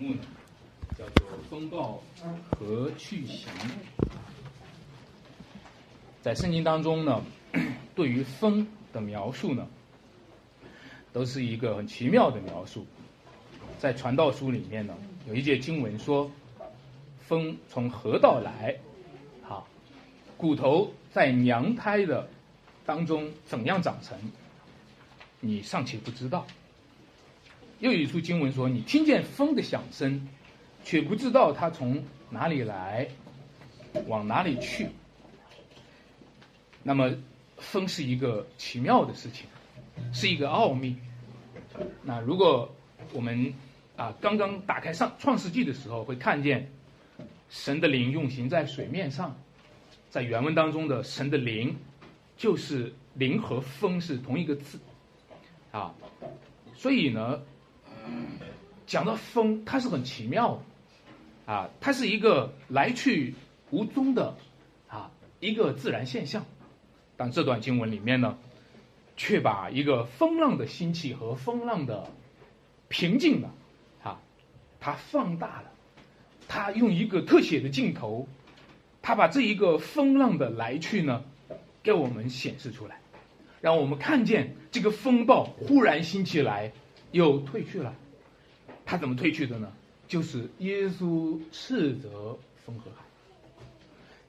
目呢，叫做“风暴何去行”。在圣经当中呢，对于风的描述呢，都是一个很奇妙的描述。在传道书里面呢，有一节经文说：“风从何道来？好，骨头在娘胎的当中怎样长成？你尚且不知道。”又有一处经文说：“你听见风的响声，却不知道它从哪里来，往哪里去。”那么，风是一个奇妙的事情，是一个奥秘。那如果我们啊刚刚打开上创世纪的时候，会看见神的灵运行在水面上，在原文当中的神的灵就是灵和风是同一个字啊，所以呢。讲到风，它是很奇妙的，啊，它是一个来去无踪的，啊，一个自然现象。但这段经文里面呢，却把一个风浪的兴起和风浪的平静呢，啊，它放大了，它用一个特写的镜头，它把这一个风浪的来去呢，给我们显示出来，让我们看见这个风暴忽然兴起来。又退去了，他怎么退去的呢？就是耶稣斥责风和海。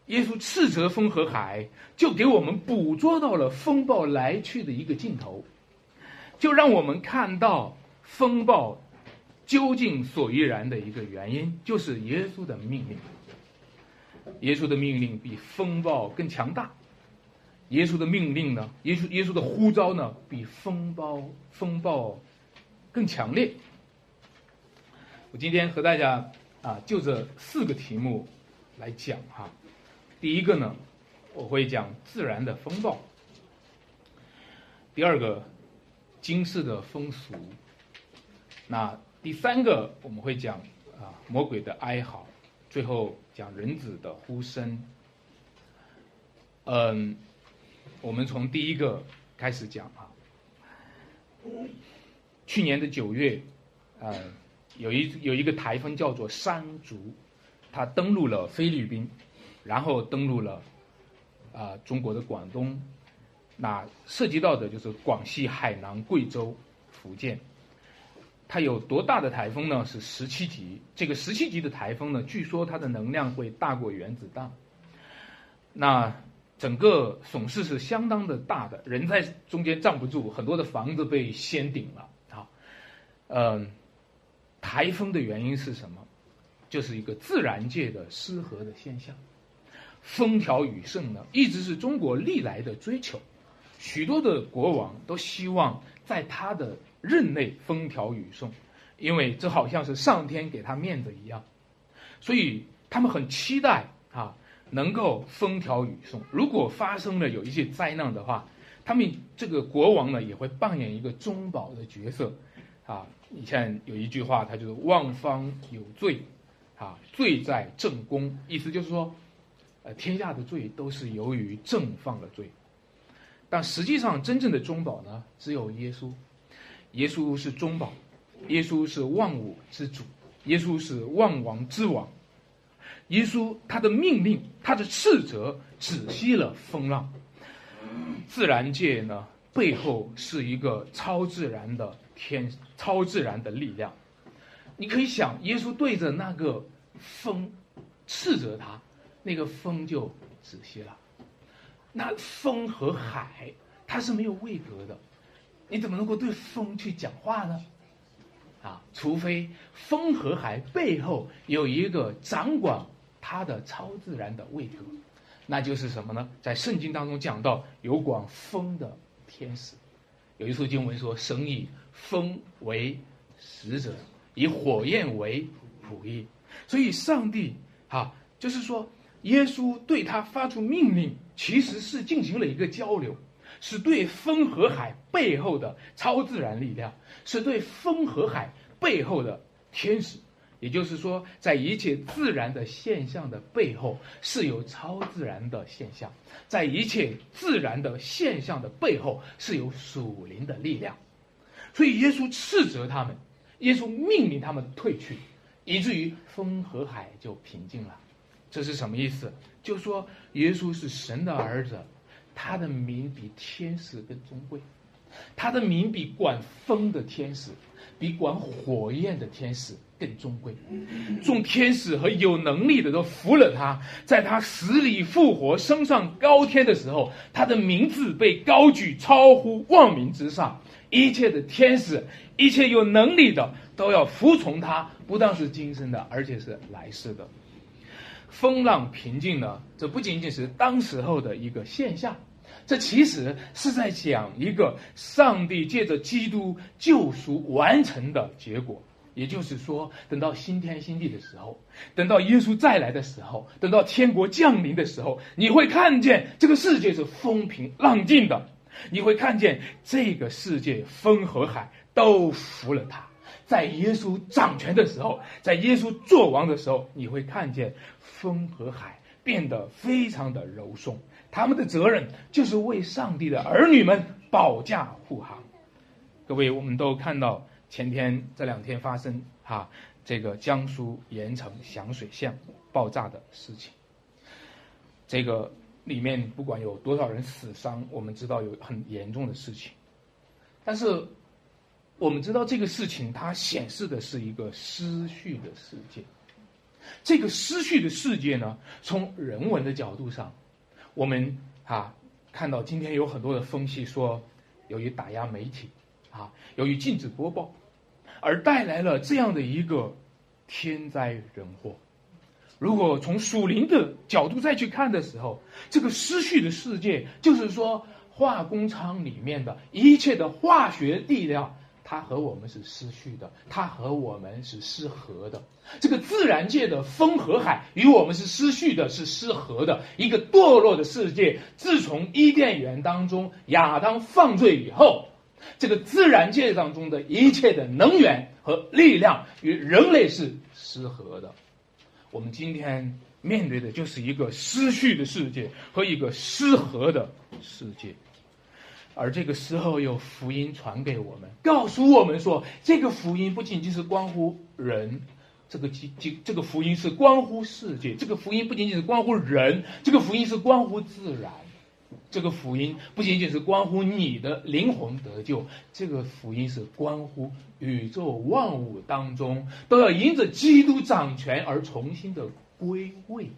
耶稣斥责风和海，就给我们捕捉到了风暴来去的一个镜头，就让我们看到风暴究竟所依然的一个原因，就是耶稣的命令。耶稣的命令比风暴更强大，耶稣的命令呢？耶稣耶稣的呼召呢？比风暴风暴。更强烈。我今天和大家啊，就这四个题目来讲哈。第一个呢，我会讲自然的风暴；第二个，今世的风俗；那第三个，我们会讲啊魔鬼的哀嚎；最后讲人子的呼声。嗯，我们从第一个开始讲啊。去年的九月，呃，有一有一个台风叫做山竹，它登陆了菲律宾，然后登陆了啊中国的广东，那涉及到的就是广西、海南、贵州、福建。它有多大的台风呢？是十七级。这个十七级的台风呢，据说它的能量会大过原子弹。那整个损失是相当的大的，人在中间站不住，很多的房子被掀顶了。嗯，台风的原因是什么？就是一个自然界的失和的现象。风调雨顺呢，一直是中国历来的追求。许多的国王都希望在他的任内风调雨顺，因为这好像是上天给他面子一样。所以他们很期待啊，能够风调雨顺。如果发生了有一些灾难的话，他们这个国王呢，也会扮演一个中保的角色。啊，以前有一句话，它就是“万方有罪，啊，罪在正宫”，意思就是说，呃，天下的罪都是由于正犯了罪。但实际上，真正的中保呢，只有耶稣。耶稣是中保，耶稣是万物之主，耶稣是万王之王。耶稣他的命令，他的斥责，止息了风浪。自然界呢，背后是一个超自然的。天超自然的力量，你可以想，耶稣对着那个风斥责他，那个风就止息了。那风和海，它是没有位格的，你怎么能够对风去讲话呢？啊，除非风和海背后有一个掌管它的超自然的位格，那就是什么呢？在圣经当中讲到有管风的天使，有一处经文说，神以风为使者，以火焰为仆役，所以上帝哈，就是说，耶稣对他发出命令，其实是进行了一个交流，是对风和海背后的超自然力量，是对风和海背后的天使，也就是说，在一切自然的现象的背后，是有超自然的现象，在一切自然的现象的背后，是有属灵的力量。所以耶稣斥责他们，耶稣命令他们退去，以至于风和海就平静了。这是什么意思？就说耶稣是神的儿子，他的名比天使更尊贵，他的名比管风的天使，比管火焰的天使更尊贵。众天使和有能力的都服了他，在他死里复活、升上高天的时候，他的名字被高举，超乎万民之上。一切的天使，一切有能力的，都要服从他，不但是今生的，而且是来世的。风浪平静呢，这不仅仅是当时候的一个现象，这其实是在讲一个上帝借着基督救赎完成的结果。也就是说，等到新天新地的时候，等到耶稣再来的时候，等到天国降临的时候，你会看见这个世界是风平浪静的，你会看见这个世界风和海都服了他。在耶稣掌权的时候，在耶稣做王的时候，你会看见风和海变得非常的柔顺。他们的责任就是为上帝的儿女们保驾护航。各位，我们都看到前天这两天发生哈这个江苏盐城响水巷爆炸的事情。这个里面不管有多少人死伤，我们知道有很严重的事情，但是。我们知道这个事情，它显示的是一个失序的世界。这个失序的世界呢，从人文的角度上，我们啊看到今天有很多的分析说，由于打压媒体，啊，由于禁止播报，而带来了这样的一个天灾人祸。如果从属灵的角度再去看的时候，这个失序的世界，就是说化工厂里面的一切的化学力量。它和我们是失序的，它和我们是失和的。这个自然界的风和海与我们是失序的，是失和的。一个堕落的世界，自从伊甸园当中亚当犯罪以后，这个自然界当中的一切的能源和力量与人类是失和的。我们今天面对的就是一个失序的世界和一个失和的世界。而这个时候有福音传给我们，告诉我们说，这个福音不仅仅是关乎人，这个基基这个福音是关乎世界，这个福音不仅仅是关乎人，这个福音是关乎自然，这个福音不仅仅是关乎你的灵魂得救，这个福音是关乎宇宙万物当中都要因着基督掌权而重新的归位，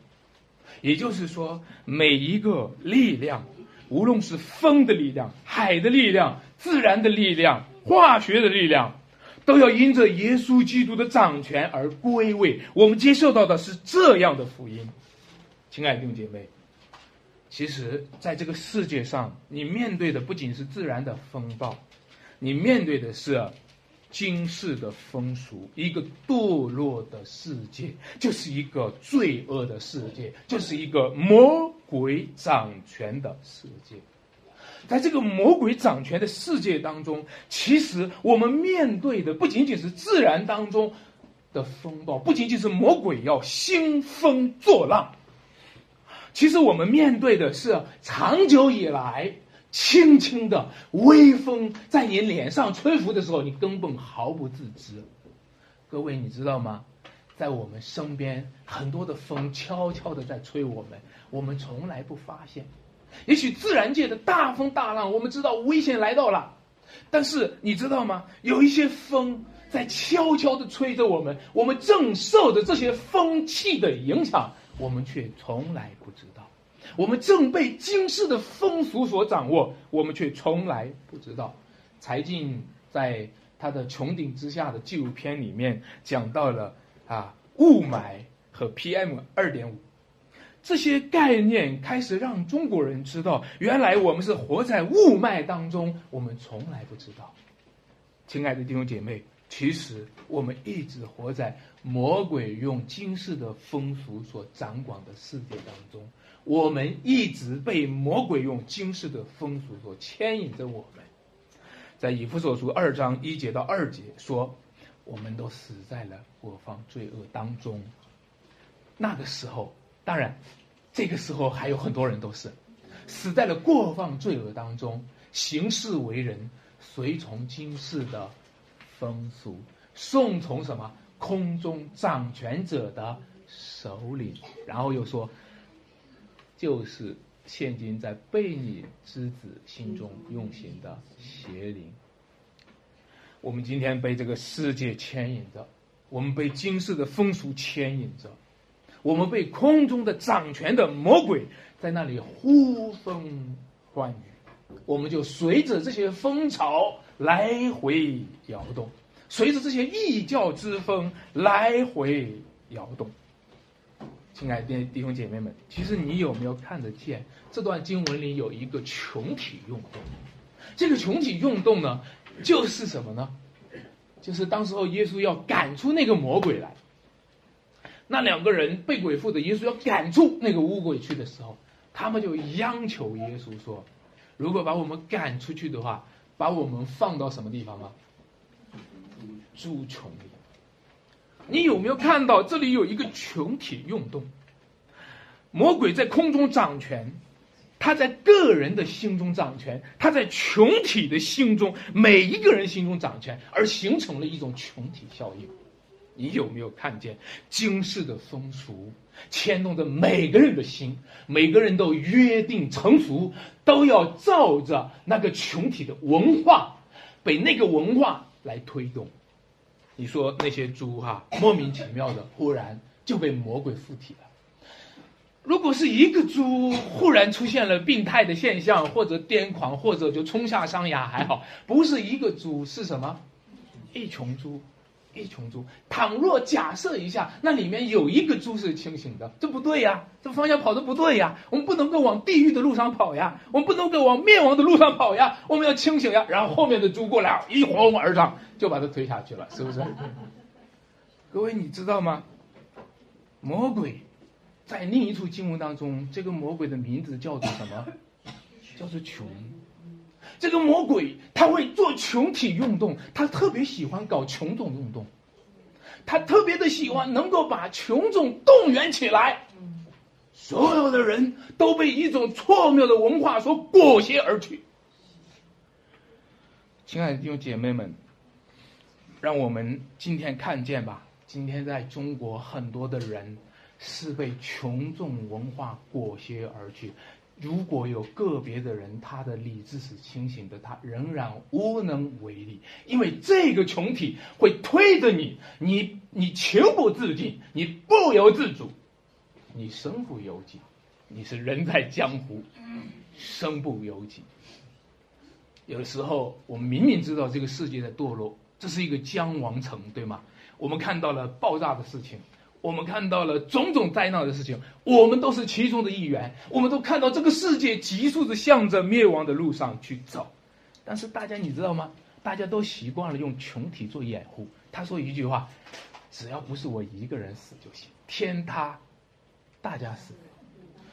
也就是说，每一个力量。无论是风的力量、海的力量、自然的力量、化学的力量，都要因着耶稣基督的掌权而归位。我们接受到的是这样的福音，亲爱的弟兄姐妹。其实，在这个世界上，你面对的不仅是自然的风暴，你面对的是今世的风俗，一个堕落的世界，就是一个罪恶的世界，就是一个魔。鬼掌权的世界，在这个魔鬼掌权的世界当中，其实我们面对的不仅仅是自然当中的风暴，不仅仅是魔鬼要兴风作浪，其实我们面对的是长久以来轻轻的微风在你脸上吹拂的时候，你根本毫不自知。各位，你知道吗？在我们身边，很多的风悄悄的在吹我们。我们从来不发现，也许自然界的大风大浪，我们知道危险来到了，但是你知道吗？有一些风在悄悄的吹着我们，我们正受着这些风气的影响，我们却从来不知道。我们正被今世的风俗所掌握，我们却从来不知道。柴静在他的《穹顶之下》的纪录片里面讲到了啊，雾霾和 PM 二点五。这些概念开始让中国人知道，原来我们是活在雾霾当中，我们从来不知道。亲爱的弟兄姐妹，其实我们一直活在魔鬼用今世的风俗所掌管的世界当中，我们一直被魔鬼用今世的风俗所牵引着。我们在以弗所书二章一节到二节说，我们都死在了过犯罪恶当中。那个时候。当然，这个时候还有很多人都是死在了过放罪恶当中，行事为人随从今世的风俗，顺从什么空中掌权者的首领。然后又说，就是现今在悖逆之子心中运行的邪灵。我们今天被这个世界牵引着，我们被今世的风俗牵引着，我们被空中的掌权的魔鬼在那里呼风唤雨，我们就随着这些风潮来回摇动，随着这些异教之风来回摇动。亲爱的弟兄姐妹们，其实你有没有看得见这段经文里有一个群体运动？这个群体运动呢？就是什么呢？就是当时候耶稣要赶出那个魔鬼来，那两个人被鬼附的，耶稣要赶出那个污鬼去的时候，他们就央求耶稣说：“如果把我们赶出去的话，把我们放到什么地方吗？猪群里。”你有没有看到这里有一个群体运动？魔鬼在空中掌权。他在个人的心中掌权，他在群体的心中，每一个人心中掌权，而形成了一种群体效应。你有没有看见今世的风俗牵动着每个人的心？每个人都约定成俗，都要照着那个群体的文化，被那个文化来推动。你说那些猪哈，莫名其妙的忽然就被魔鬼附体了。如果是一个猪忽然出现了病态的现象，或者癫狂，或者就冲下山崖，还好；不是一个猪，是什么？一群猪，一群猪。倘若假设一下，那里面有一个猪是清醒的，这不对呀，这方向跑的不对呀，我们不能够往地狱的路上跑呀，我们不能够往灭亡的路上跑呀，我们要清醒呀。然后后面的猪过来，一哄而上，就把它推下去了，是不是？各位，你知道吗？魔鬼。在另一处经文当中，这个魔鬼的名字叫做什么？叫做穷。这个魔鬼他会做群体运动，他特别喜欢搞群众运动，他特别的喜欢能够把群众动员起来。所有的人都被一种错谬的文化所裹挟而去。亲爱的弟兄姐妹们，让我们今天看见吧。今天在中国很多的人。是被群众文化裹挟而去。如果有个别的人，他的理智是清醒的，他仍然无能为力，因为这个群体会推着你，你你情不自禁，你不由自主，你身不由己，你是人在江湖，身不由己。有的时候，我们明明知道这个世界在堕落，这是一个将亡城，对吗？我们看到了爆炸的事情。我们看到了种种灾难的事情，我们都是其中的一员。我们都看到这个世界急速的向着灭亡的路上去走，但是大家你知道吗？大家都习惯了用群体做掩护。他说一句话：“只要不是我一个人死就行，天塌，大家死。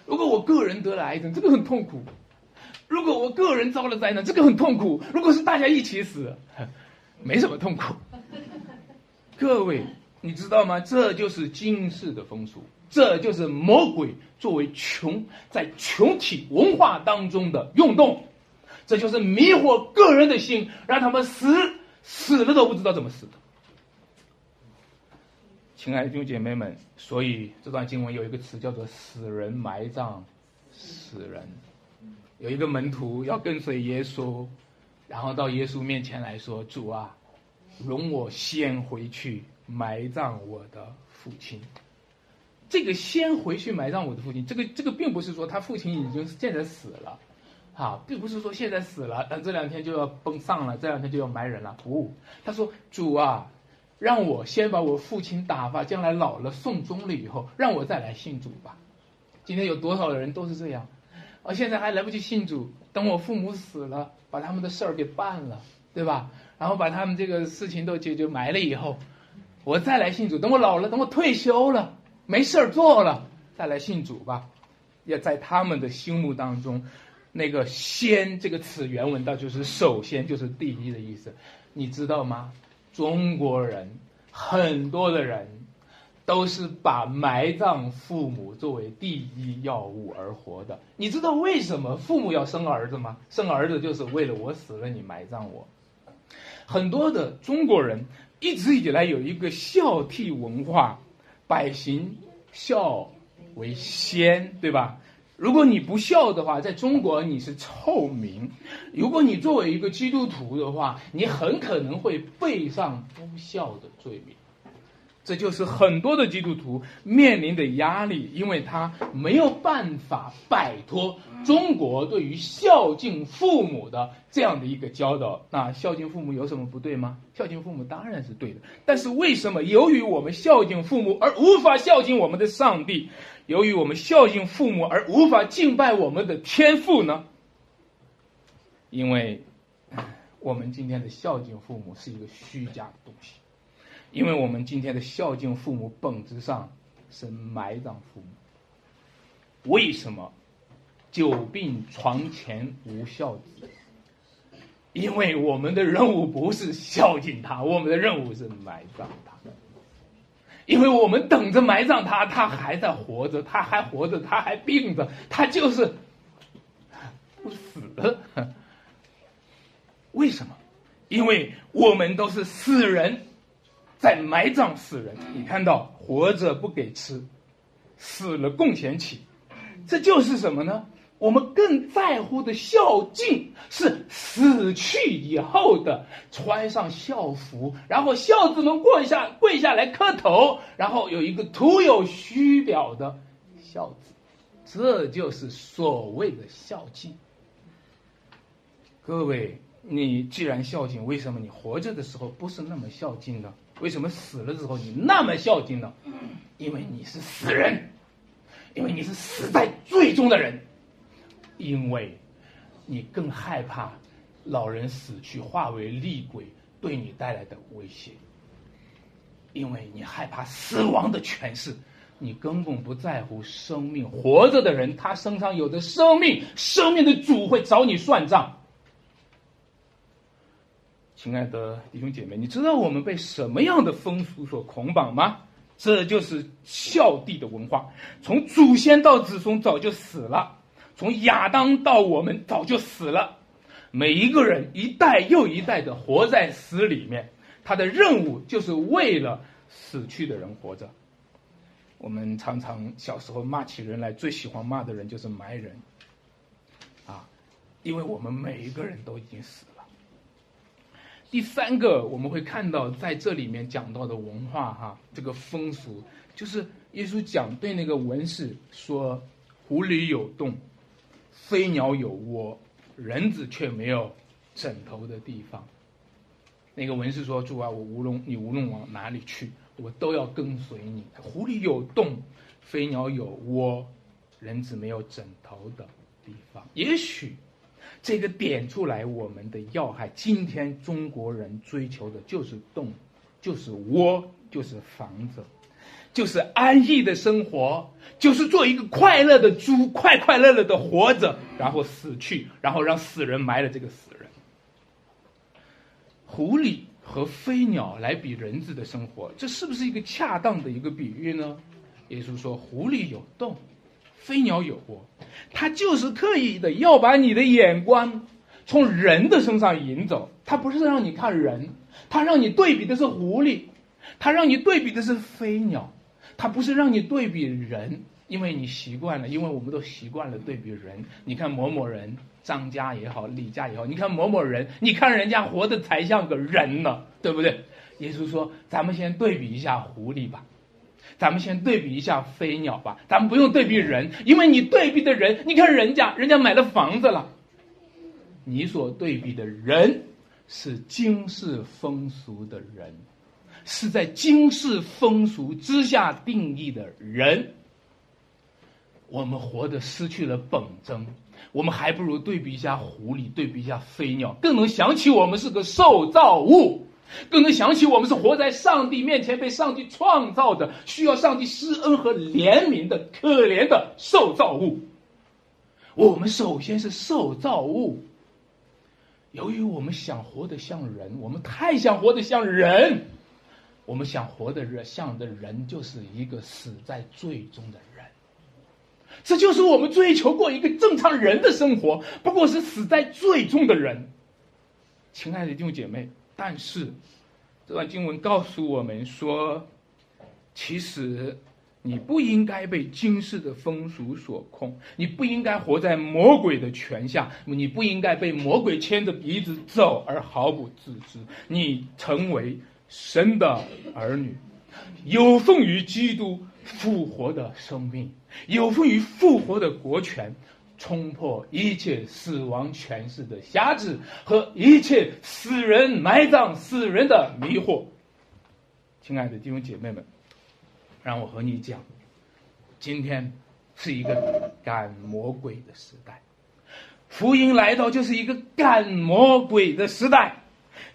如果我个人得了癌症，这个很痛苦；如果我个人遭了灾难，这个很痛苦。如果是大家一起死，没什么痛苦。”各位。你知道吗？这就是今世的风俗，这就是魔鬼作为穷在群体文化当中的运动，这就是迷惑个人的心，让他们死死了都不知道怎么死的。亲爱的弟兄姐妹们，所以这段经文有一个词叫做“死人埋葬死人”。有一个门徒要跟随耶稣，然后到耶稣面前来说：“主啊，容我先回去。”埋葬我的父亲，这个先回去埋葬我的父亲，这个这个并不是说他父亲已经现在死了，啊，并不是说现在死了，但这两天就要奔丧了，这两天就要埋人了。不，他说主啊，让我先把我父亲打发，将来老了送终了以后，让我再来信主吧。今天有多少人都是这样，啊，现在还来不及信主，等我父母死了，把他们的事儿给办了，对吧？然后把他们这个事情都解决埋了以后。我再来信主，等我老了，等我退休了，没事儿做了，再来信主吧。要在他们的心目当中，那个“先”这个词原文到就是首先就是第一的意思，你知道吗？中国人很多的人都是把埋葬父母作为第一要务而活的。你知道为什么父母要生儿子吗？生儿子就是为了我死了你埋葬我。很多的中国人。一直以来有一个孝悌文化，百行孝为先，对吧？如果你不孝的话，在中国你是臭名。如果你作为一个基督徒的话，你很可能会背上不孝的罪名。这就是很多的基督徒面临的压力，因为他没有办法摆脱中国对于孝敬父母的这样的一个教导。那孝敬父母有什么不对吗？孝敬父母当然是对的。但是为什么由于我们孝敬父母而无法孝敬我们的上帝？由于我们孝敬父母而无法敬拜我们的天父呢？因为，我们今天的孝敬父母是一个虚假的东西，因为我们今天的孝敬父母本质上是埋葬父母。为什么久病床前无孝子？因为我们的任务不是孝敬他，我们的任务是埋葬他。因为我们等着埋葬他，他还在活着，他还活着，他还病着，他就是不死。为什么？因为我们都是死人，在埋葬死人。你看到活着不给吃，死了供钱起，这就是什么呢？我们更在乎的孝敬是死去以后的穿上孝服，然后孝子们跪下跪下来磕头，然后有一个徒有虚表的孝子，这就是所谓的孝敬。各位，你既然孝敬，为什么你活着的时候不是那么孝敬呢？为什么死了之后你那么孝敬呢？因为你是死人，因为你是死在最终的人。因为，你更害怕老人死去化为厉鬼对你带来的威胁。因为你害怕死亡的权势，你根本不在乎生命。活着的人，他身上有着生命，生命的主会找你算账。亲爱的弟兄姐妹，你知道我们被什么样的风俗所捆绑吗？这就是孝弟的文化，从祖先到子孙早就死了。从亚当到我们早就死了，每一个人一代又一代的活在死里面，他的任务就是为了死去的人活着。我们常常小时候骂起人来，最喜欢骂的人就是埋人，啊，因为我们每一个人都已经死了。第三个我们会看到在这里面讲到的文化哈，这个风俗就是耶稣讲对那个文士说：“湖里有洞。”飞鸟有窝，人子却没有枕头的地方。那个文士说：“主啊，我无论你无论往哪里去，我都要跟随你。湖里有洞，飞鸟有窝，人子没有枕头的地方。也许这个点出来我们的要害。今天中国人追求的就是洞，就是窝，就是房子。”就是安逸的生活，就是做一个快乐的猪，快快乐乐的活着，然后死去，然后让死人埋了这个死人。狐狸和飞鸟来比人子的生活，这是不是一个恰当的一个比喻呢？耶稣说：“狐狸有洞，飞鸟有窝，他就是刻意的要把你的眼光从人的身上引走。他不是让你看人，他让你对比的是狐狸，他让你对比的是飞鸟。”他不是让你对比人，因为你习惯了，因为我们都习惯了对比人。你看某某人，张家也好，李家也好，你看某某人，你看人家活的才像个人呢，对不对？耶稣说：“咱们先对比一下狐狸吧，咱们先对比一下飞鸟吧，咱们不用对比人，因为你对比的人，你看人家，人家买了房子了，你所对比的人是经世风俗的人。”是在经世风俗之下定义的人，我们活得失去了本真，我们还不如对比一下狐狸，对比一下飞鸟，更能想起我们是个受造物，更能想起我们是活在上帝面前被上帝创造的，需要上帝施恩和怜悯的可怜的受造物。我们首先是受造物，由于我们想活得像人，我们太想活得像人。我们想活的人像的人，就是一个死在最终的人。这就是我们追求过一个正常人的生活，不过是死在最终的人。亲爱的弟兄姐妹，但是这段经文告诉我们说，其实你不应该被今世的风俗所控，你不应该活在魔鬼的权下，你不应该被魔鬼牵着鼻子走而毫不自知。你成为神的儿女，有奉于基督复活的生命，有奉于复活的国权。冲破一切死亡权势的辖制和一切死人埋葬死人的迷惑，亲爱的弟兄姐妹们，让我和你讲，今天是一个赶魔鬼的时代，福音来到就是一个赶魔鬼的时代，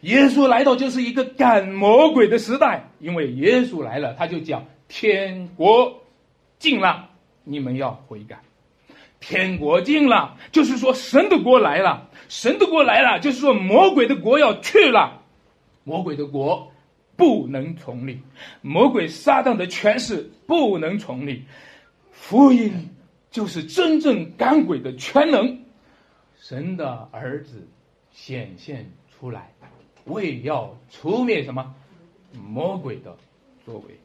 耶稣来到就是一个赶魔鬼的时代，因为耶稣来了，他就讲天国近了，你们要悔改。天国近了，就是说神的国来了。神的国来了，就是说魔鬼的国要去了。魔鬼的国不能重立，魔鬼撒旦的权势不能重立。福音就是真正赶鬼的全能。神的儿子显现出来，为要除灭什么魔鬼的作为。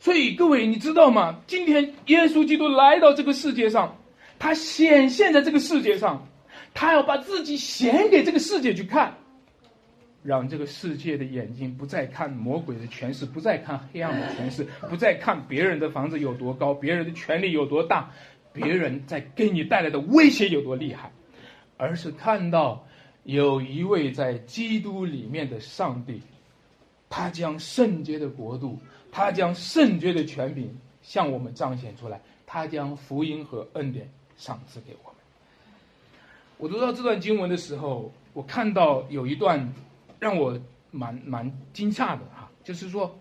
所以各位，你知道吗？今天耶稣基督来到这个世界上。他显现在这个世界上，他要把自己显给这个世界去看，让这个世界的眼睛不再看魔鬼的权势，不再看黑暗的权势，不再看别人的房子有多高，别人的权力有多大，别人在给你带来的威胁有多厉害，而是看到有一位在基督里面的上帝，他将圣洁的国度，他将圣洁的权柄向我们彰显出来，他将福音和恩典。赏赐给我们。我读到这段经文的时候，我看到有一段让我蛮蛮惊诧的哈，就是说，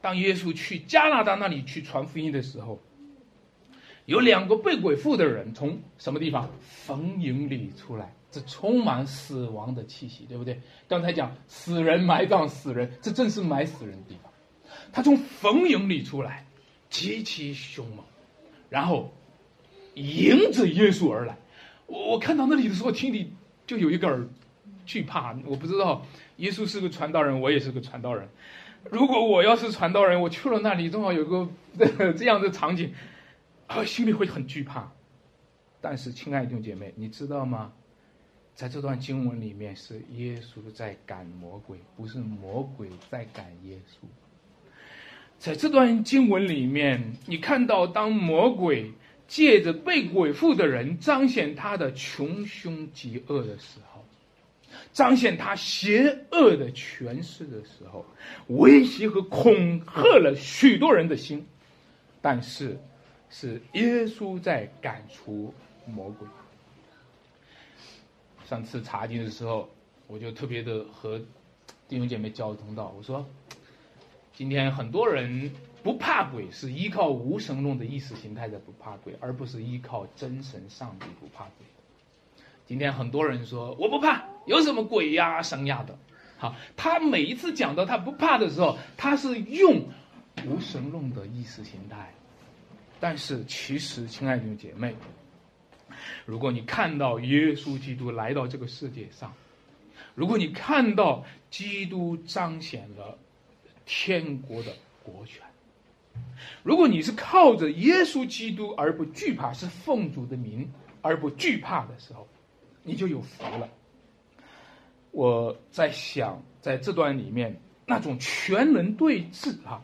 当耶稣去加拿大那里去传福音的时候，有两个被鬼附的人从什么地方坟茔里出来，这充满死亡的气息，对不对？刚才讲死人埋葬死人，这正是埋死人的地方。他从坟茔里出来，极其凶猛，然后。迎着耶稣而来，我我看到那里的时候，心里就有一个惧怕。我不知道耶稣是个传道人，我也是个传道人。如果我要是传道人，我去了那里，正好有个 这样的场景，啊，心里会很惧怕。但是，亲爱的弟兄姐妹，你知道吗？在这段经文里面，是耶稣在赶魔鬼，不是魔鬼在赶耶稣。在这段经文里面，你看到当魔鬼。借着被鬼附的人彰显他的穷凶极恶的时候，彰显他邪恶的权势的时候，威胁和恐吓了许多人的心，但是是耶稣在赶出魔鬼。上次查经的时候，我就特别的和弟兄姐妹交通到，我说，今天很多人。不怕鬼是依靠无神论的意识形态在不怕鬼，而不是依靠真神上帝不怕鬼。今天很多人说我不怕，有什么鬼呀神呀的。好，他每一次讲到他不怕的时候，他是用无神论的意识形态。但是其实，亲爱的姐妹，如果你看到耶稣基督来到这个世界上，如果你看到基督彰显了天国的国权。如果你是靠着耶稣基督而不惧怕，是奉主的名而不惧怕的时候，你就有福了。我在想，在这段里面那种全能对峙啊，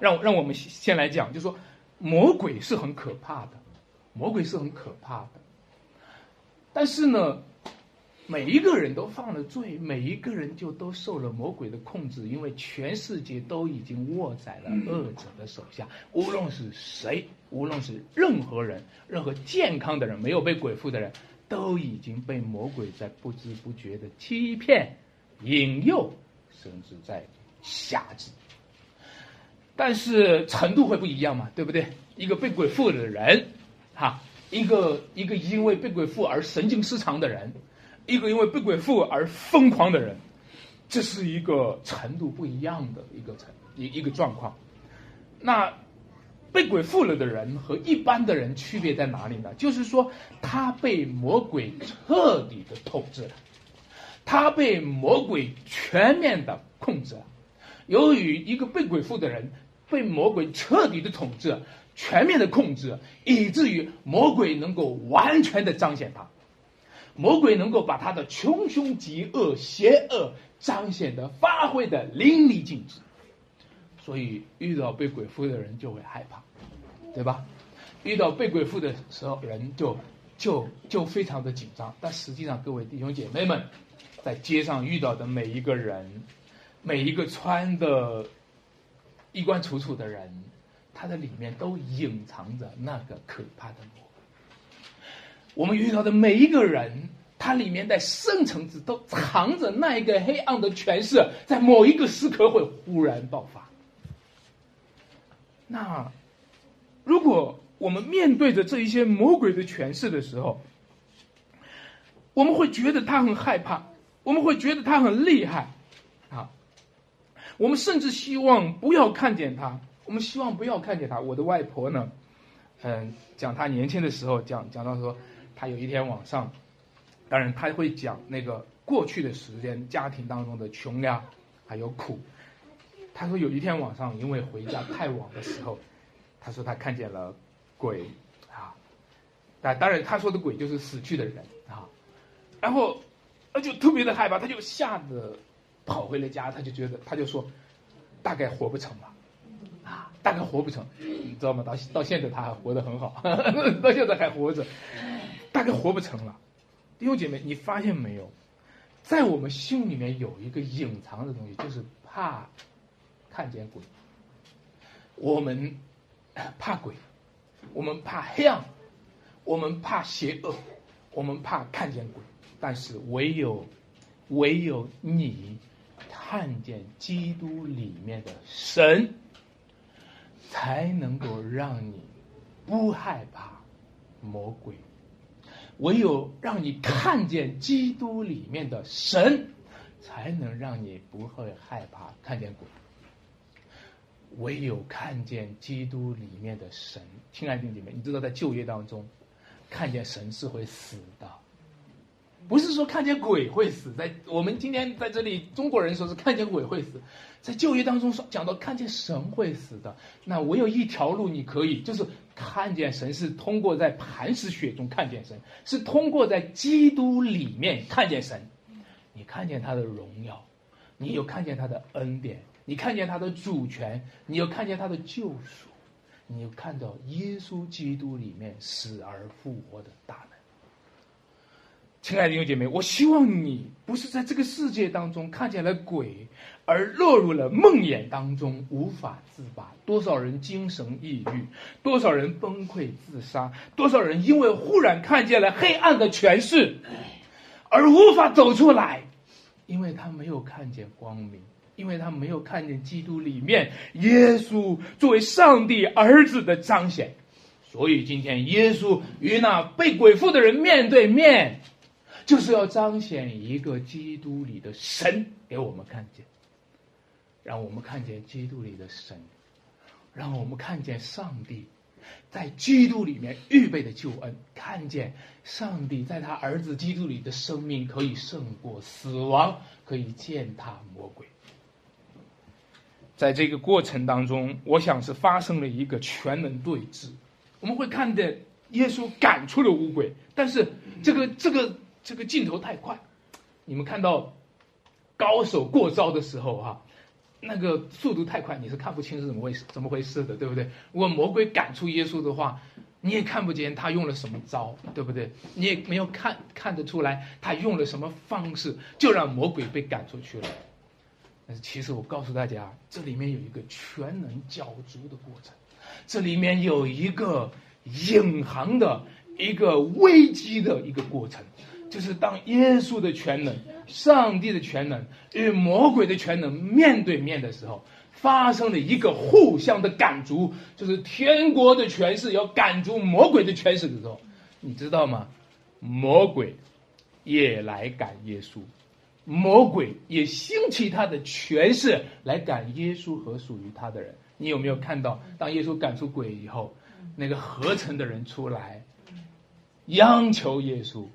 让让我们先来讲，就说魔鬼是很可怕的，魔鬼是很可怕的，但是呢。每一个人都犯了罪，每一个人就都受了魔鬼的控制，因为全世界都已经握在了恶者的手下。无论是谁，无论是任何人，任何健康的人，没有被鬼附的人，都已经被魔鬼在不知不觉的欺骗、引诱，甚至在辖制。但是程度会不一样嘛？对不对？一个被鬼附的人，哈，一个一个因为被鬼附而神经失常的人。一个因为被鬼附而疯狂的人，这是一个程度不一样的一个程一一个状况。那被鬼附了的人和一般的人区别在哪里呢？就是说，他被魔鬼彻底的统治了，他被魔鬼全面的控制了。由于一个被鬼附的人被魔鬼彻底的统治、全面的控制，以至于魔鬼能够完全的彰显他，魔鬼能够把他的穷凶极恶、邪恶彰显的、发挥的淋漓尽致。所以遇到被鬼附的人就会害怕，对吧？遇到被鬼附的时候，人就就就非常的紧张。但实际上，各位弟兄姐妹们，在街上遇到的每一个人。每一个穿的衣冠楚楚的人，他的里面都隐藏着那个可怕的魔。我们遇到的每一个人，他里面的深层次都藏着那一个黑暗的权势，在某一个时刻会忽然爆发。那如果我们面对着这一些魔鬼的权势的时候，我们会觉得他很害怕，我们会觉得他很厉害。啊我们甚至希望不要看见他，我们希望不要看见他。我的外婆呢，嗯，讲她年轻的时候，讲讲到说，他有一天晚上，当然他会讲那个过去的时间，家庭当中的穷呀，还有苦。他说有一天晚上，因为回家太晚的时候，他说他看见了鬼啊，但当然他说的鬼就是死去的人啊，然后，他就特别的害怕，他就吓得。跑回了家，他就觉得，他就说，大概活不成了，啊，大概活不成，你知道吗？到到现在他还活得很好，到现在还活着，大概活不成了。弟兄姐妹，你发现没有，在我们心里面有一个隐藏的东西，就是怕看见鬼。我们怕鬼，我们怕黑暗，我们怕邪恶，我们怕看见鬼。但是唯有，唯有你。看见基督里面的神，才能够让你不害怕魔鬼。唯有让你看见基督里面的神，才能让你不会害怕看见鬼。唯有看见基督里面的神，亲爱的弟兄们，你知道在旧约当中，看见神是会死的。不是说看见鬼会死，在我们今天在这里中国人说是看见鬼会死，在旧约当中说讲到看见神会死的，那我有一条路你可以，就是看见神是通过在磐石血中看见神，是通过在基督里面看见神，你看见他的荣耀，你有看见他的恩典，你看见他的主权，你有看见他的救赎，你有看到耶稣基督里面死而复活的大能。亲爱的弟兄姐妹，我希望你不是在这个世界当中看见了鬼，而落入了梦魇当中无法自拔。多少人精神抑郁，多少人崩溃自杀，多少人因为忽然看见了黑暗的权势，而无法走出来，因为他没有看见光明，因为他没有看见基督里面耶稣作为上帝儿子的彰显。所以今天耶稣与那被鬼附的人面对面。就是要彰显一个基督里的神给我们看见，让我们看见基督里的神，让我们看见上帝在基督里面预备的救恩，看见上帝在他儿子基督里的生命可以胜过死亡，可以践踏魔鬼。在这个过程当中，我想是发生了一个全能对峙。我们会看见耶稣赶出了乌鬼，但是这个这个。这个镜头太快，你们看到高手过招的时候哈，那个速度太快，你是看不清是怎么回事怎么回事的，对不对？如果魔鬼赶出耶稣的话，你也看不见他用了什么招，对不对？你也没有看看得出来他用了什么方式，就让魔鬼被赶出去了。但是其实我告诉大家，这里面有一个全能角逐的过程，这里面有一个隐含的一个危机的一个过程。就是当耶稣的全能、上帝的全能与魔鬼的全能面对面的时候，发生了一个互相的赶逐，就是天国的权势要赶逐魔鬼的权势的时候，你知道吗？魔鬼也来赶耶稣，魔鬼也兴起他的权势来赶耶稣和属于他的人。你有没有看到，当耶稣赶出鬼以后，那个合成的人出来央求耶稣？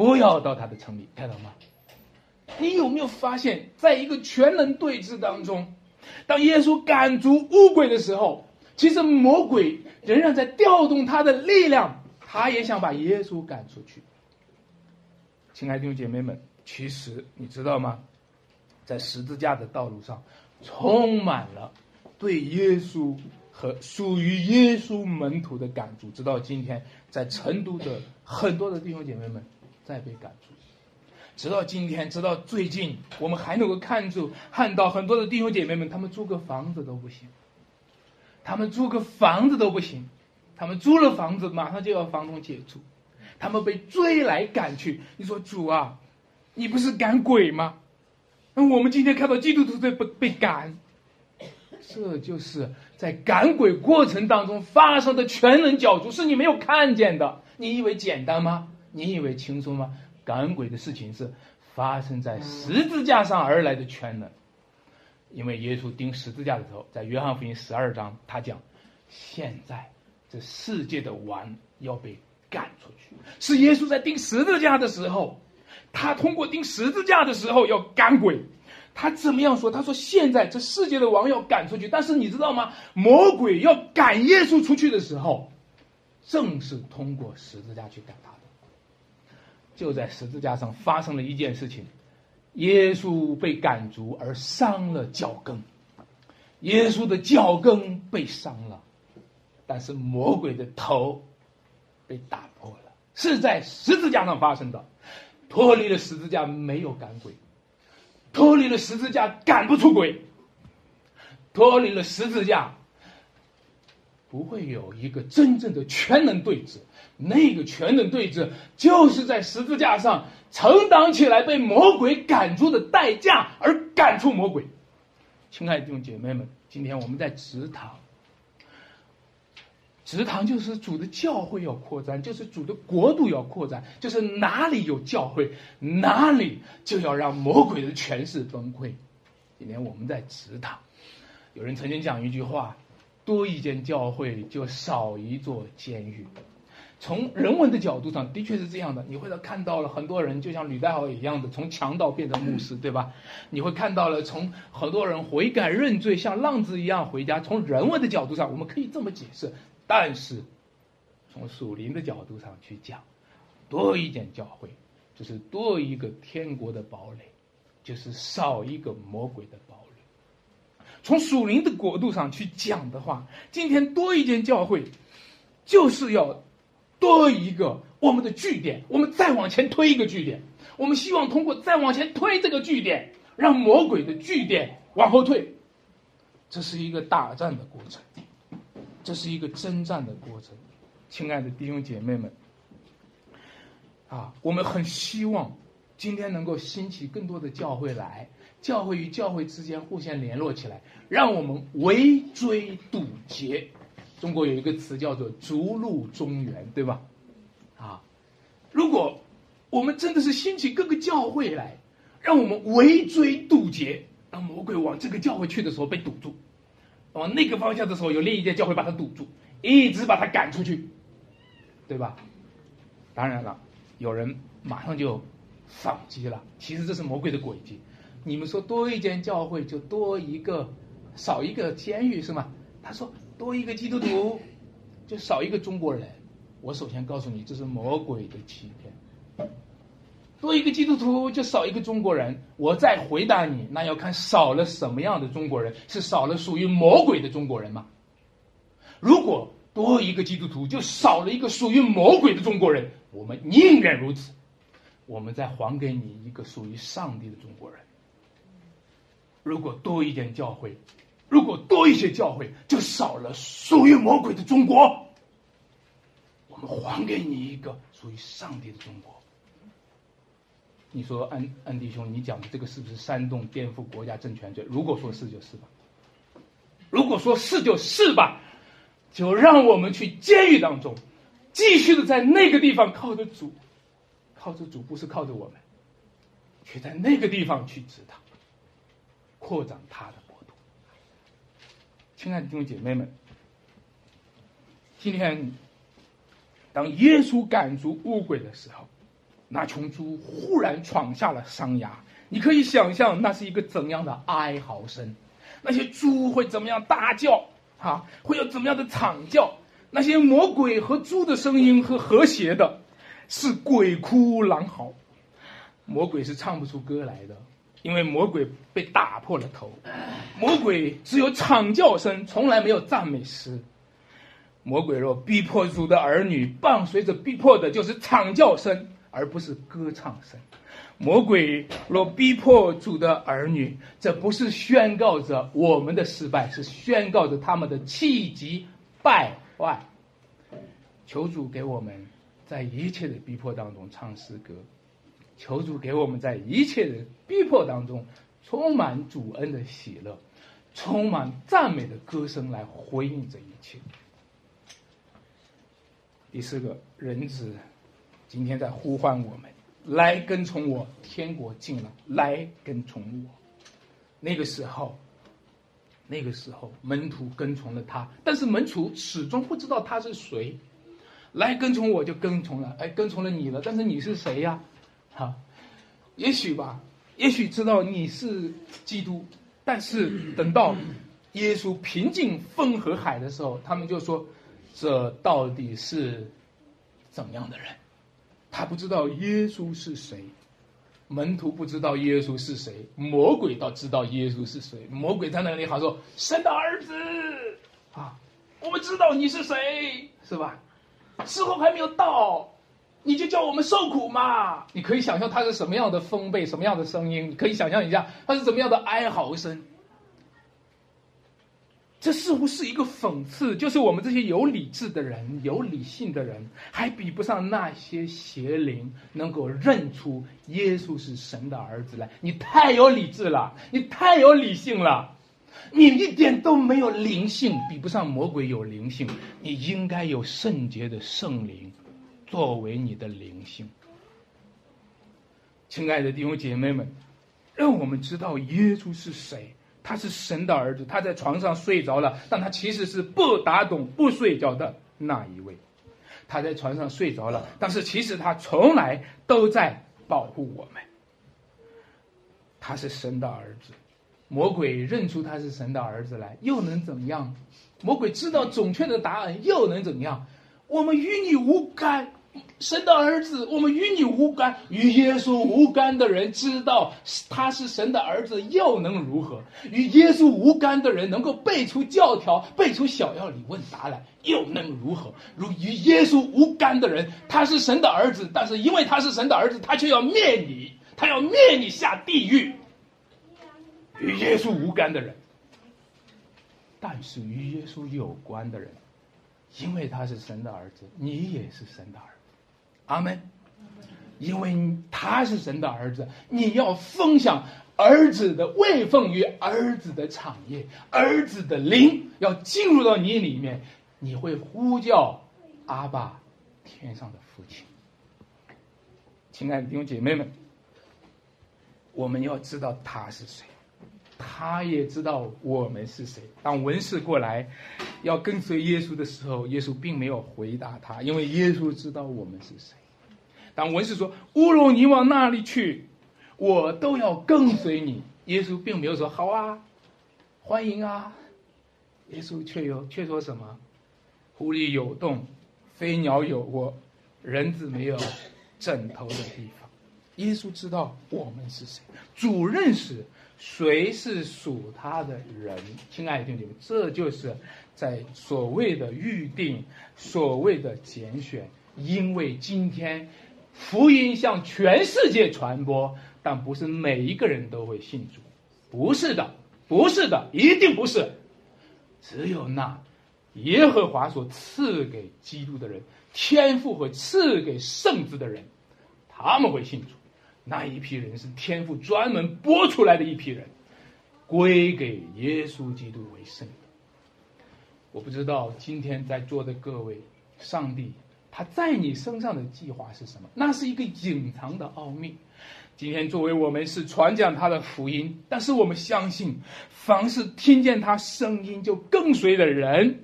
不要到他的城里，看到吗？你有没有发现，在一个全能对峙当中，当耶稣赶逐乌鬼的时候，其实魔鬼仍然在调动他的力量，他也想把耶稣赶出去。亲爱的弟兄姐妹们，其实你知道吗？在十字架的道路上，充满了对耶稣和属于耶稣门徒的赶逐。直到今天，在成都的很多的弟兄姐妹们再被赶出去。直到今天，直到最近，我们还能够看出看到很多的弟兄姐妹们，他们租个房子都不行，他们租个房子都不行，他们租了房子，马上就要房东解除，他们被追来赶去。你说主啊，你不是赶鬼吗？那我们今天看到基督徒在被被赶，这就是在赶鬼过程当中发生的全能角逐，是你没有看见的。你以为简单吗？你以为轻松吗？赶鬼的事情是发生在十字架上而来的全能，因为耶稣钉十字架的时候，在约翰福音十二章，他讲：现在这世界的王要被赶出去。是耶稣在钉十字架的时候，他通过钉十字架的时候要赶鬼。他怎么样说？他说：现在这世界的王要赶出去，但是你知道吗？魔鬼要赶耶稣出去的时候，正是通过十字架去赶他。就在十字架上发生了一件事情，耶稣被赶逐而伤了脚跟，耶稣的脚跟被伤了，但是魔鬼的头被打破了，是在十字架上发生的。脱离了十字架没有赶鬼，脱离了十字架赶不出鬼，脱离了十字架不会有一个真正的全能对峙。那个全能对峙，就是在十字架上承担起来被魔鬼赶出的代价，而赶出魔鬼。亲爱的弟兄姐妹们，今天我们在祠堂，祠堂就是主的教会要扩展，就是主的国度要扩展，就是哪里有教会，哪里就要让魔鬼的权势崩溃。今天我们在祠堂，有人曾经讲一句话：多一间教会，就少一座监狱。从人文的角度上，的确是这样的。你会看到了很多人，就像吕代豪一样的，从强盗变成牧师，对吧？你会看到了从很多人悔改认罪，像浪子一样回家。从人文的角度上，我们可以这么解释。但是，从属灵的角度上去讲，多一点教会，就是多一个天国的堡垒，就是少一个魔鬼的堡垒。从属灵的角度上去讲的话，今天多一间教会，就是要。多一个我们的据点，我们再往前推一个据点，我们希望通过再往前推这个据点，让魔鬼的据点往后退。这是一个打战的过程，这是一个征战的过程。亲爱的弟兄姐妹们，啊，我们很希望今天能够兴起更多的教会来，教会与教会之间互相联络起来，让我们围追堵截。中国有一个词叫做“逐鹿中原”，对吧？啊，如果我们真的是兴起各个教会来，让我们围追堵截，当魔鬼往这个教会去的时候被堵住，往那个方向的时候有另一间教会把他堵住，一直把他赶出去，对吧？当然了，有人马上就反击了，其实这是魔鬼的诡计。你们说多一间教会就多一个，少一个监狱是吗？他说。多一个基督徒，就少一个中国人。我首先告诉你，这是魔鬼的欺骗。多一个基督徒，就少一个中国人。我再回答你，那要看少了什么样的中国人，是少了属于魔鬼的中国人吗？如果多一个基督徒，就少了一个属于魔鬼的中国人，我们宁愿如此。我们再还给你一个属于上帝的中国人。如果多一点教会。如果多一些教会，就少了属于魔鬼的中国。我们还给你一个属于上帝的中国。你说安安迪兄，你讲的这个是不是煽动颠覆国家政权罪？如果说是就是吧。如果说是就是吧，就让我们去监狱当中，继续的在那个地方靠着主，靠着主不是靠着我们，却在那个地方去指导，扩展他的。亲爱的弟兄姐妹们，今天当耶稣赶逐乌鬼的时候，那穷猪忽然闯下了山崖，你可以想象那是一个怎样的哀嚎声，那些猪会怎么样大叫，哈，会有怎么样的惨叫，那些魔鬼和猪的声音和和谐的，是鬼哭狼嚎，魔鬼是唱不出歌来的，因为魔鬼被打破了头，魔鬼只有惨叫声，从来没有赞美诗。魔鬼若逼迫主的儿女，伴随着逼迫的就是惨叫声，而不是歌唱声。魔鬼若逼迫主的儿女，这不是宣告着我们的失败，是宣告着他们的气急败坏。求主给我们在一切的逼迫当中唱诗歌，求主给我们在一切的逼迫当中充满主恩的喜乐，充满赞美的歌声来回应这一切。第四个人子今天在呼唤我们。来跟从我，天国近了。来跟从我，那个时候，那个时候门徒跟从了他，但是门徒始终不知道他是谁。来跟从我就跟从了，哎，跟从了你了，但是你是谁呀？哈，也许吧，也许知道你是基督，但是等到耶稣平静风和海的时候，他们就说：这到底是怎样的人？他不知道耶稣是谁，门徒不知道耶稣是谁，魔鬼倒知道耶稣是谁。魔鬼在那里喊说：“神的儿子啊，我们知道你是谁，是吧？时候还没有到，你就叫我们受苦嘛。”你可以想象他是什么样的风贝，什么样的声音？你可以想象一下他是怎么样的哀嚎声。这似乎是一个讽刺，就是我们这些有理智的人、有理性的人，还比不上那些邪灵能够认出耶稣是神的儿子来。你太有理智了，你太有理性了，你一点都没有灵性，比不上魔鬼有灵性。你应该有圣洁的圣灵作为你的灵性。亲爱的弟兄姐妹们，让我们知道耶稣是谁。他是神的儿子，他在床上睡着了，但他其实是不打盹、不睡觉的那一位。他在床上睡着了，但是其实他从来都在保护我们。他是神的儿子，魔鬼认出他是神的儿子来，又能怎么样？魔鬼知道准确的答案，又能怎么样？我们与你无干。神的儿子，我们与你无干，与耶稣无干的人知道他是神的儿子，又能如何？与耶稣无干的人能够背出教条，背出小要理问答来，又能如何？如与耶稣无干的人，他是神的儿子，但是因为他是神的儿子，他却要灭你，他要灭你下地狱。与耶稣无干的人，但是与耶稣有关的人，因为他是神的儿子，你也是神的儿子。阿门，因为他是神的儿子，你要分享儿子的位分与儿子的产业，儿子的灵要进入到你里面，你会呼叫阿爸，天上的父亲。亲爱的弟兄姐妹们，我们要知道他是谁，他也知道我们是谁。当文士过来要跟随耶稣的时候，耶稣并没有回答他，因为耶稣知道我们是谁。当文士说：“乌龙，你往那里去，我都要跟随你。”耶稣并没有说：“好啊，欢迎啊。”耶稣却有却说什么：“狐狸有洞，飞鸟有窝，人子没有枕头的地方。”耶稣知道我们是谁，主认识谁是属他的人。亲爱的弟兄们，这就是在所谓的预定，所谓的拣选，因为今天。福音向全世界传播，但不是每一个人都会信主，不是的，不是的，一定不是。只有那耶和华所赐给基督的人，天赋和赐给圣子的人，他们会信主。那一批人是天赋专门拨出来的一批人，归给耶稣基督为圣。我不知道今天在座的各位，上帝。他在你身上的计划是什么？那是一个隐藏的奥秘。今天作为我们是传讲他的福音，但是我们相信，凡是听见他声音就跟随的人，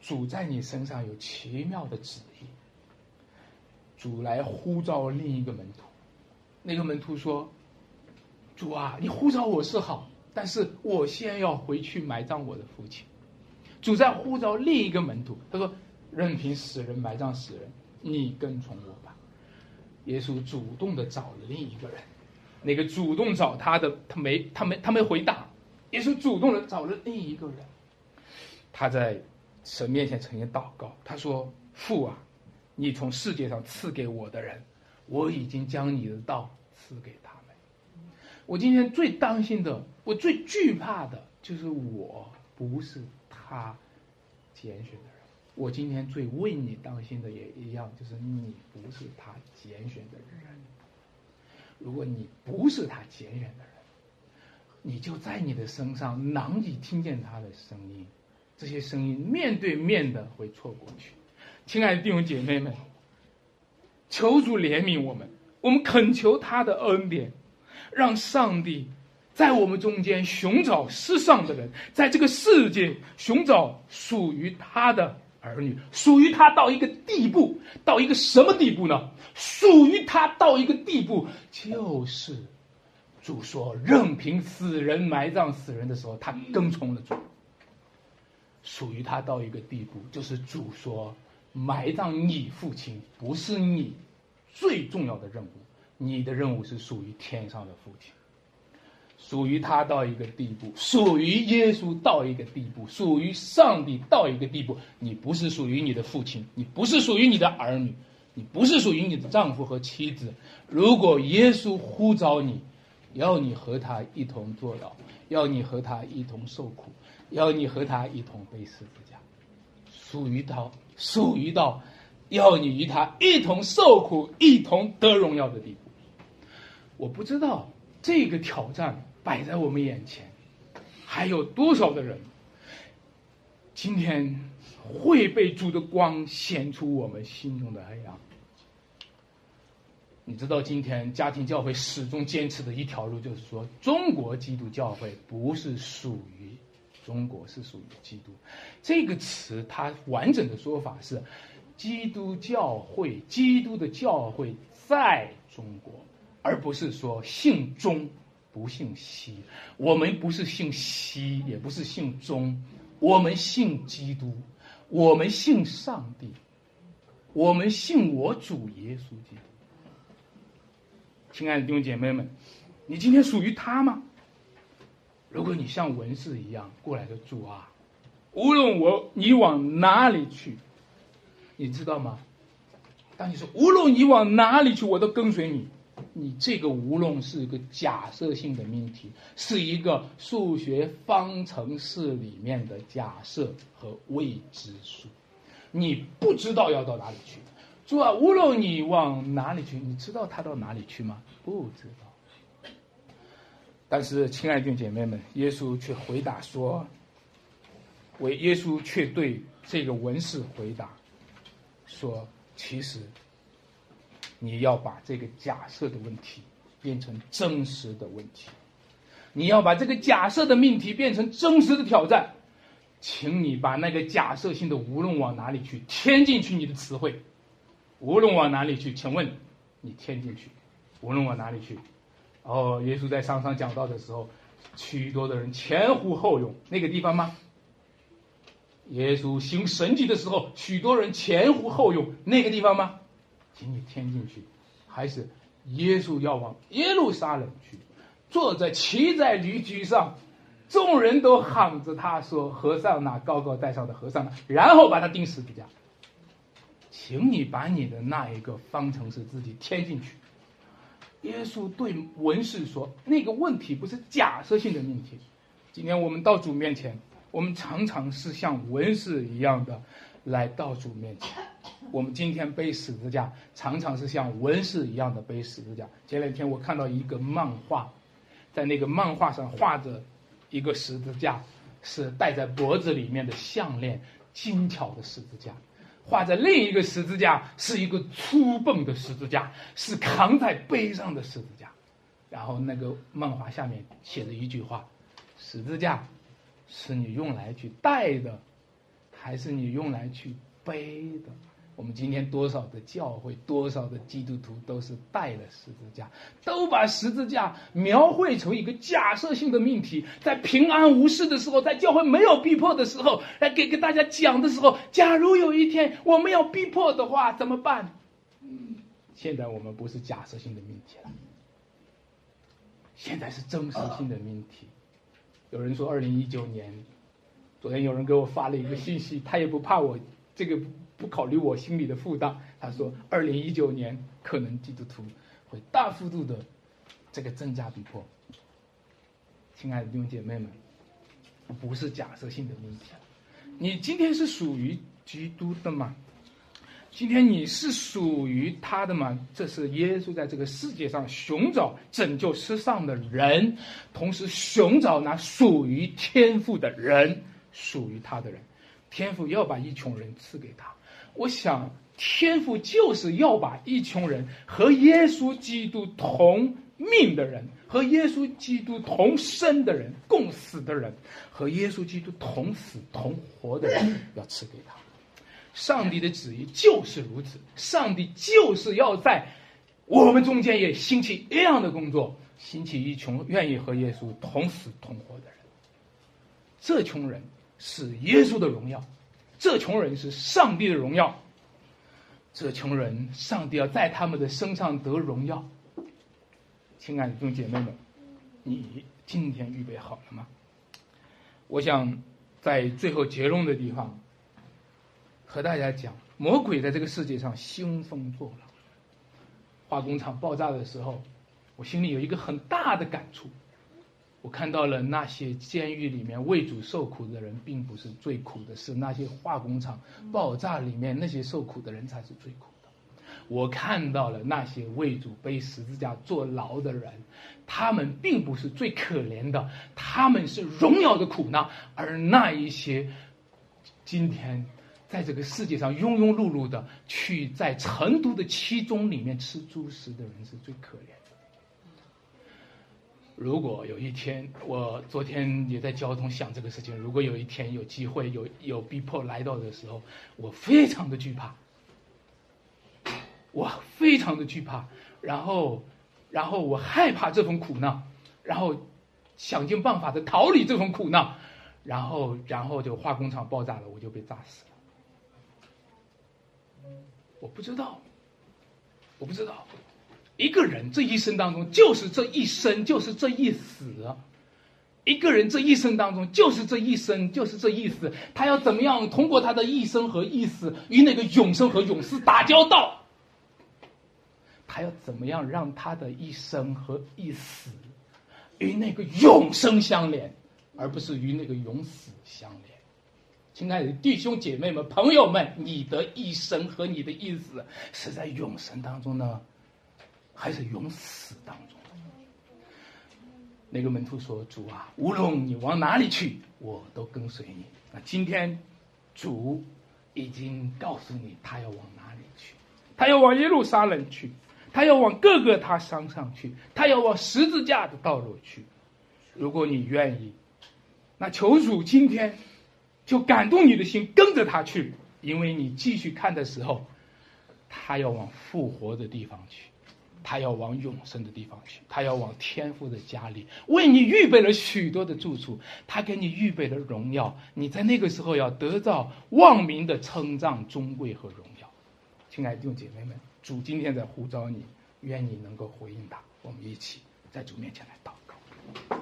主在你身上有奇妙的旨意。主来呼召另一个门徒，那个门徒说：“主啊，你呼召我是好，但是我先要回去埋葬我的父亲。”主在呼召另一个门徒，他说：“任凭死人埋葬死人，你跟从我吧。”耶稣主动的找了另一个人，那个主动找他的，他没，他没，他没回答。耶稣主动的找了另一个人，他在神面前曾经祷告，他说：“父啊，你从世界上赐给我的人，我已经将你的道赐给他们。我今天最担心的，我最惧怕的就是我不是他拣选的人。我今天最为你担心的也一样，就是你不是他拣选的人。如果你不是他拣选的人。”你就在你的身上难以听见他的声音，这些声音面对面的会错过去。亲爱的弟兄姐妹们，求主怜悯我们，我们恳求他的恩典，让上帝在我们中间寻找世上的人，在这个世界寻找属于他的儿女，属于他到一个地步，到一个什么地步呢？属于他到一个地步，就是。主说：“任凭死人埋葬死人的时候，他跟从了主。属于他到一个地步，就是主说，埋葬你父亲不是你最重要的任务，你的任务是属于天上的父亲。属于他到一个地步，属于耶稣到一个地步，属于上帝到一个地步，你不是属于你的父亲，你不是属于你的儿女，你不是属于你的丈夫和妻子。如果耶稣呼召你。”要你和他一同坐牢，要你和他一同受苦，要你和他一同背十字架，属于他，属于到要你与他一同受苦、一同得荣耀的地步。我不知道这个挑战摆在我们眼前，还有多少的人今天会被主的光显出我们心中的黑暗。你知道，今天家庭教会始终坚持的一条路，就是说，中国基督教会不是属于中国，是属于基督。这个词它完整的说法是，基督教会，基督的教会在中国，而不是说姓中不姓西。我们不是姓西，也不是姓中，我们信基督，我们信上帝，我们信我主耶稣基督。亲爱的弟兄姐妹们，你今天属于他吗？如果你像文士一样过来的主啊，无论我你往哪里去，你知道吗？当你说无论你往哪里去，我都跟随你。你这个无论是一个假设性的命题，是一个数学方程式里面的假设和未知数，你不知道要到哪里去。主啊，无论你往哪里去，你知道他到哪里去吗？不知道。但是，亲爱的姐妹们，耶稣却回答说：“为耶稣却对这个文士回答说，其实你要把这个假设的问题变成真实的问题，你要把这个假设的命题变成真实的挑战，请你把那个假设性的无论往哪里去添进去你的词汇。”无论往哪里去，请问你添进去，无论往哪里去，哦，耶稣在山上讲道的时候，许多的人前呼后拥，那个地方吗？耶稣行神迹的时候，许多人前呼后拥，那个地方吗？请你添进去，还是耶稣要往耶路撒冷去，坐在骑在驴驹上，众人都喊着他说：“和尚那高高在上的和尚呢？”然后把他钉死字架。请你把你的那一个方程式自己添进去。耶稣对文士说：“那个问题不是假设性的命题。今天我们到主面前，我们常常是像文士一样的来到主面前。我们今天背十字架，常常是像文士一样的背十字架。前两天我看到一个漫画，在那个漫画上画着一个十字架，是戴在脖子里面的项链，精巧的十字架。”画在另一个十字架是一个粗笨的十字架，是扛在背上的十字架。然后那个漫画下面写着一句话：“十字架是你用来去带的，还是你用来去背的？”我们今天多少的教会，多少的基督徒都是带了十字架，都把十字架描绘成一个假设性的命题，在平安无事的时候，在教会没有逼迫的时候，来给给大家讲的时候，假如有一天我们要逼迫的话，怎么办？现在我们不是假设性的命题了，现在是真实性的命题。有人说，二零一九年，昨天有人给我发了一个信息，他也不怕我这个。不考虑我心里的负担，他说，二零一九年可能基督徒会大幅度的这个增加逼迫。亲爱的弟兄姐妹们，不是假设性的问题。你今天是属于基督的吗？今天你是属于他的吗？这是耶稣在这个世界上寻找拯救世上的人，同时寻找那属于天赋的人，属于他的人。天赋要把一群人赐给他。我想，天父就是要把一群人和耶稣基督同命的人，和耶稣基督同生的人，共死的人，和耶稣基督同死同活的人，要赐给他。上帝的旨意就是如此，上帝就是要在我们中间也兴起一样的工作，兴起一群愿意和耶稣同死同活的人。这群人是耶稣的荣耀。这穷人是上帝的荣耀，这穷人，上帝要在他们的身上得荣耀。亲爱的弟兄姐妹们，你今天预备好了吗？我想在最后结论的地方和大家讲，魔鬼在这个世界上兴风作浪。化工厂爆炸的时候，我心里有一个很大的感触。我看到了那些监狱里面为主受苦的人，并不是最苦的，是那些化工厂爆炸里面那些受苦的人才是最苦的。我看到了那些为主背十字架坐牢的人，他们并不是最可怜的，他们是荣耀的苦难。而那一些今天在这个世界上庸庸碌碌的去在成都的七中里面吃猪食的人，是最可怜。如果有一天，我昨天也在交通想这个事情。如果有一天有机会有有逼迫来到的时候，我非常的惧怕，我非常的惧怕，然后，然后我害怕这份苦难，然后想尽办法的逃离这份苦难，然后，然后就化工厂爆炸了，我就被炸死了。我不知道，我不知道。一个人这一生当中，就是这一生，就是这一死。一个人这一生当中，就是这一生，就是这一死。他要怎么样通过他的一生和一死，与那个永生和永死打交道？他要怎么样让他的一生和一死与那个永生相连，而不是与那个永死相连？亲爱的弟兄姐妹们、朋友们，你的一生和你的一死是在永生当中呢？还是永死当中。那个门徒说：“主啊，无论你往哪里去，我都跟随你。”那今天，主已经告诉你，他要往哪里去？他要往耶路撒冷去，他要往各个他山上去，他要往十字架的道路去。如果你愿意，那求主今天就感动你的心，跟着他去，因为你继续看的时候，他要往复活的地方去。他要往永生的地方去，他要往天父的家里，为你预备了许多的住处，他给你预备了荣耀，你在那个时候要得到万民的称赞、尊贵和荣耀。亲爱的弟兄姐妹们，主今天在呼召你，愿你能够回应他。我们一起在主面前来祷告。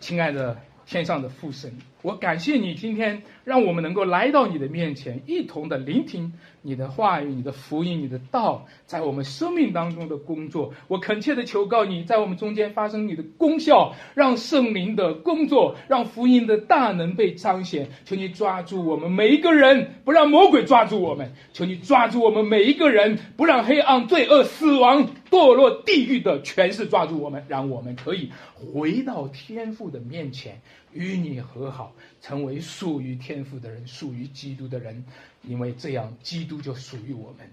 亲爱的天上的父神，我感谢你今天让我们能够来到你的面前，一同的聆听。你的话语、你的福音、你的道，在我们生命当中的工作，我恳切的求告你，在我们中间发生你的功效，让圣灵的工作，让福音的大能被彰显。求你抓住我们每一个人，不让魔鬼抓住我们；求你抓住我们每一个人，不让黑暗、罪恶、死亡、堕落、地狱的权势抓住我们，让我们可以回到天父的面前，与你和好，成为属于天父的人，属于基督的人。因为这样，基督就属于我们，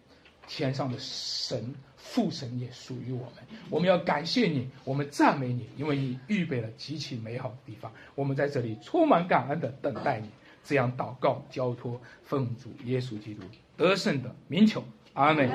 天上的神父神也属于我们。我们要感谢你，我们赞美你，因为你预备了极其美好的地方。我们在这里充满感恩的等待你，这样祷告交托，奉主耶稣基督得胜的名求，阿门。